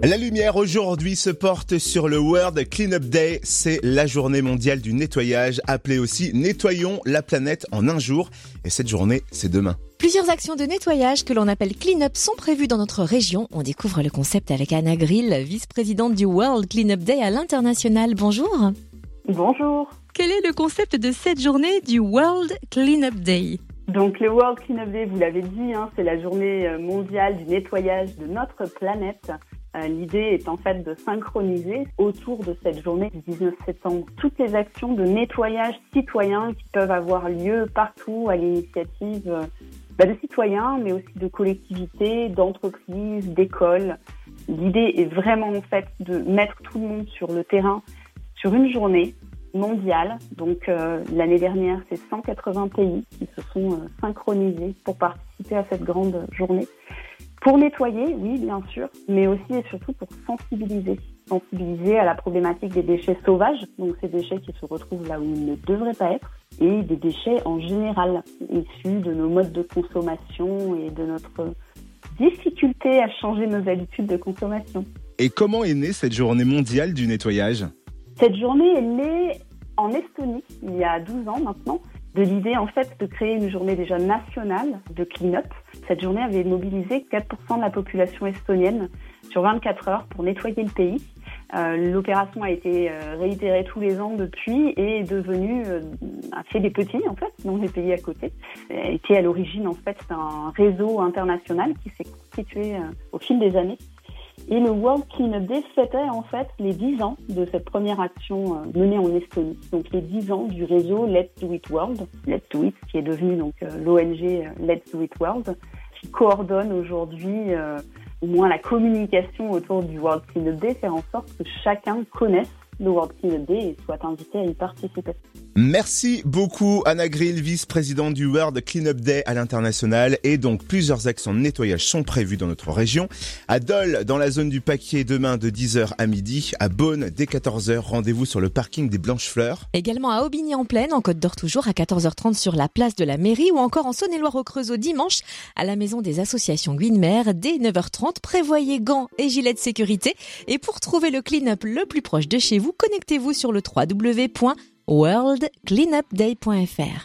La lumière aujourd'hui se porte sur le World Cleanup Day. C'est la journée mondiale du nettoyage, appelée aussi Nettoyons la planète en un jour. Et cette journée, c'est demain. Plusieurs actions de nettoyage que l'on appelle clean-up sont prévues dans notre région. On découvre le concept avec Anna Grill, vice-présidente du World Cleanup Day à l'international. Bonjour. Bonjour. Quel est le concept de cette journée du World Cleanup Day? Donc le World Cleanup Day, vous l'avez dit, hein, c'est la journée euh, mondiale du nettoyage de notre planète. Euh, l'idée est en fait de synchroniser autour de cette journée du 19 septembre toutes les actions de nettoyage citoyen qui peuvent avoir lieu partout à l'initiative euh, bah, de citoyens, mais aussi de collectivités, d'entreprises, d'écoles. L'idée est vraiment en fait de mettre tout le monde sur le terrain sur une journée mondiale. Donc euh, l'année dernière, c'est 180 pays qui se sont synchronisés pour participer à cette grande journée. Pour nettoyer, oui, bien sûr, mais aussi et surtout pour sensibiliser. Sensibiliser à la problématique des déchets sauvages, donc ces déchets qui se retrouvent là où ils ne devraient pas être, et des déchets en général, issus de nos modes de consommation et de notre difficulté à changer nos habitudes de consommation. Et comment est née cette journée mondiale du nettoyage? Cette journée est née en Estonie il y a 12 ans maintenant de l'idée en fait de créer une journée déjà nationale de clean-up. Cette journée avait mobilisé 4% de la population estonienne sur 24 heures pour nettoyer le pays. Euh, l'opération a été euh, réitérée tous les ans depuis et est devenue euh, fait des petits en fait dans les pays à côté. Elle était à l'origine en fait d'un réseau international qui s'est constitué au fil des années et le World Cleanup Day fêtait en fait les 10 ans de cette première action euh, menée en Estonie. Donc les 10 ans du réseau Let's Do It World, Let's Do It, qui est devenu donc euh, l'ONG euh, Let's Do It World, qui coordonne aujourd'hui au moins la communication autour du World Cleanup Day, faire en sorte que chacun connaisse le World Cleanup Day et soit invité à y participer. Merci beaucoup Anna Grill, vice-présidente du World Cleanup Day à l'international. Et donc plusieurs actions de nettoyage sont prévues dans notre région. À Dole, dans la zone du paquet, demain de 10h à midi. À Beaune, dès 14h, rendez-vous sur le parking des Blanches Fleurs. Également à Aubigny-en-Plaine, en Côte d'Or toujours, à 14h30 sur la place de la mairie. Ou encore en Saône-et-Loire au Creusot dimanche, à la maison des associations Guinmer, dès 9h30. Prévoyez gants et gilets de sécurité. Et pour trouver le clean-up le plus proche de chez vous, connectez-vous sur le www worldcleanupday.fr.